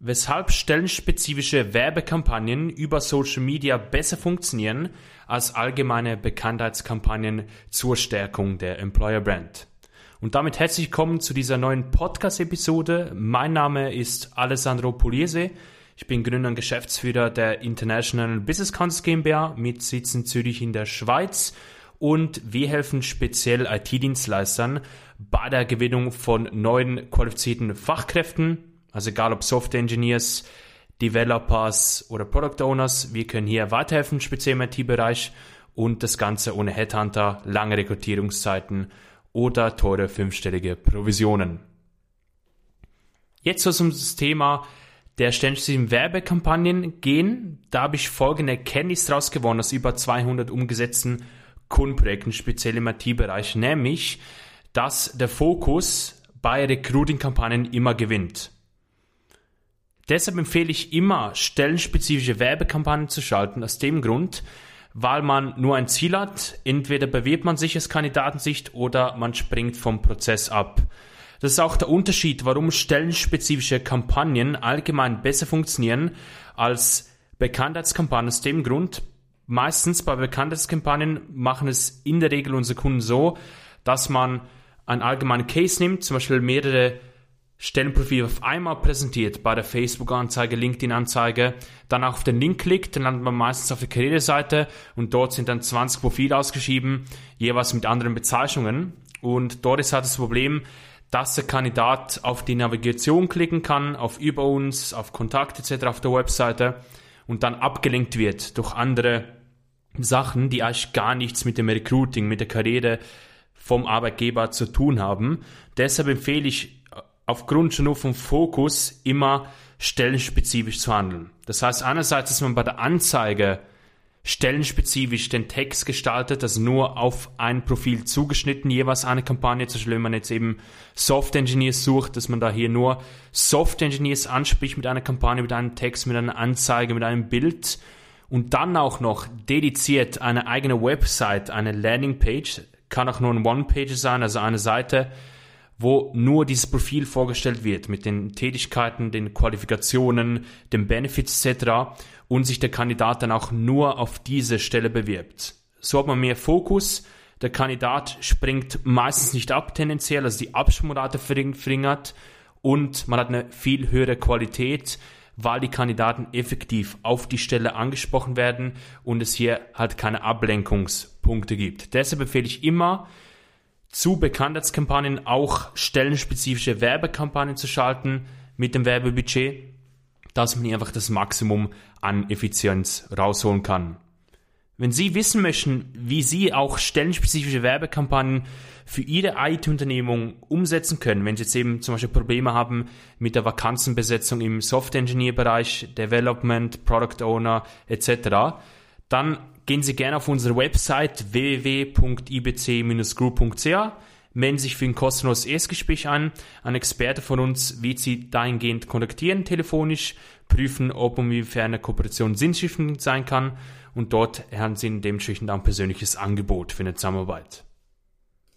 weshalb stellenspezifische Werbekampagnen über Social Media besser funktionieren als allgemeine Bekanntheitskampagnen zur Stärkung der Employer Brand. Und damit herzlich willkommen zu dieser neuen Podcast-Episode. Mein Name ist Alessandro Pugliese. Ich bin Gründer und Geschäftsführer der International Business Council GmbH mit Sitz in Zürich in der Schweiz und wir helfen speziell IT-Dienstleistern bei der Gewinnung von neuen qualifizierten Fachkräften also egal ob Software Engineers, Developers oder Product Owners, wir können hier weiterhelfen, speziell im IT-Bereich und das Ganze ohne Headhunter, lange Rekrutierungszeiten oder teure fünfstellige Provisionen. Jetzt soll es um das Thema der ständigen Werbekampagnen gehen. Da habe ich folgende Erkenntnis daraus gewonnen aus über 200 umgesetzten Kundenprojekten, speziell im IT-Bereich, nämlich, dass der Fokus bei Recruiting-Kampagnen immer gewinnt. Deshalb empfehle ich immer, stellenspezifische Werbekampagnen zu schalten, aus dem Grund, weil man nur ein Ziel hat. Entweder bewirbt man sich als Kandidatensicht oder man springt vom Prozess ab. Das ist auch der Unterschied, warum stellenspezifische Kampagnen allgemein besser funktionieren als Bekanntheitskampagnen. Aus dem Grund, meistens bei Bekanntheitskampagnen machen es in der Regel unsere Kunden so, dass man einen allgemeinen Case nimmt, zum Beispiel mehrere Stellenprofil auf einmal präsentiert bei der Facebook-Anzeige, LinkedIn-Anzeige, dann auf den Link klickt, dann landet man meistens auf der Karriereseite und dort sind dann 20 Profile ausgeschrieben, jeweils mit anderen Bezeichnungen. Und dort ist halt das Problem, dass der Kandidat auf die Navigation klicken kann, auf über uns, auf Kontakt etc. auf der Webseite und dann abgelenkt wird durch andere Sachen, die eigentlich gar nichts mit dem Recruiting, mit der Karriere vom Arbeitgeber zu tun haben. Deshalb empfehle ich aufgrund schon nur vom Fokus immer stellenspezifisch zu handeln. Das heißt einerseits, dass man bei der Anzeige stellenspezifisch den Text gestaltet, also nur auf ein Profil zugeschnitten, jeweils eine Kampagne, zum Beispiel wenn man jetzt eben Software Engineers sucht, dass man da hier nur Software Engineers anspricht mit einer Kampagne, mit einem Text, mit einer Anzeige, mit einem Bild. Und dann auch noch dediziert eine eigene Website, eine Landingpage, kann auch nur ein One-Page sein, also eine Seite, wo nur dieses Profil vorgestellt wird mit den Tätigkeiten, den Qualifikationen, den Benefits etc. und sich der Kandidat dann auch nur auf diese Stelle bewirbt. So hat man mehr Fokus. Der Kandidat springt meistens nicht ab tendenziell, also die Absprungrate verringert und man hat eine viel höhere Qualität, weil die Kandidaten effektiv auf die Stelle angesprochen werden und es hier halt keine Ablenkungspunkte gibt. Deshalb empfehle ich immer, zu Bekanntheitskampagnen auch stellenspezifische Werbekampagnen zu schalten mit dem Werbebudget, dass man hier einfach das Maximum an Effizienz rausholen kann. Wenn Sie wissen möchten, wie Sie auch stellenspezifische Werbekampagnen für Ihre IT-Unternehmung umsetzen können, wenn Sie jetzt eben zum Beispiel Probleme haben mit der Vakanzenbesetzung im Software-Engineer-Bereich, Development, Product Owner etc., dann gehen Sie gerne auf unsere Website www.ibc-group.ch, melden sich für ein kostenloses Erstgespräch an. Ein Experte von uns wird Sie dahingehend kontaktieren, telefonisch, prüfen, ob und inwiefern eine Kooperation sinnstiftend sein kann und dort erhalten Sie dementsprechend ein persönliches Angebot für eine Zusammenarbeit.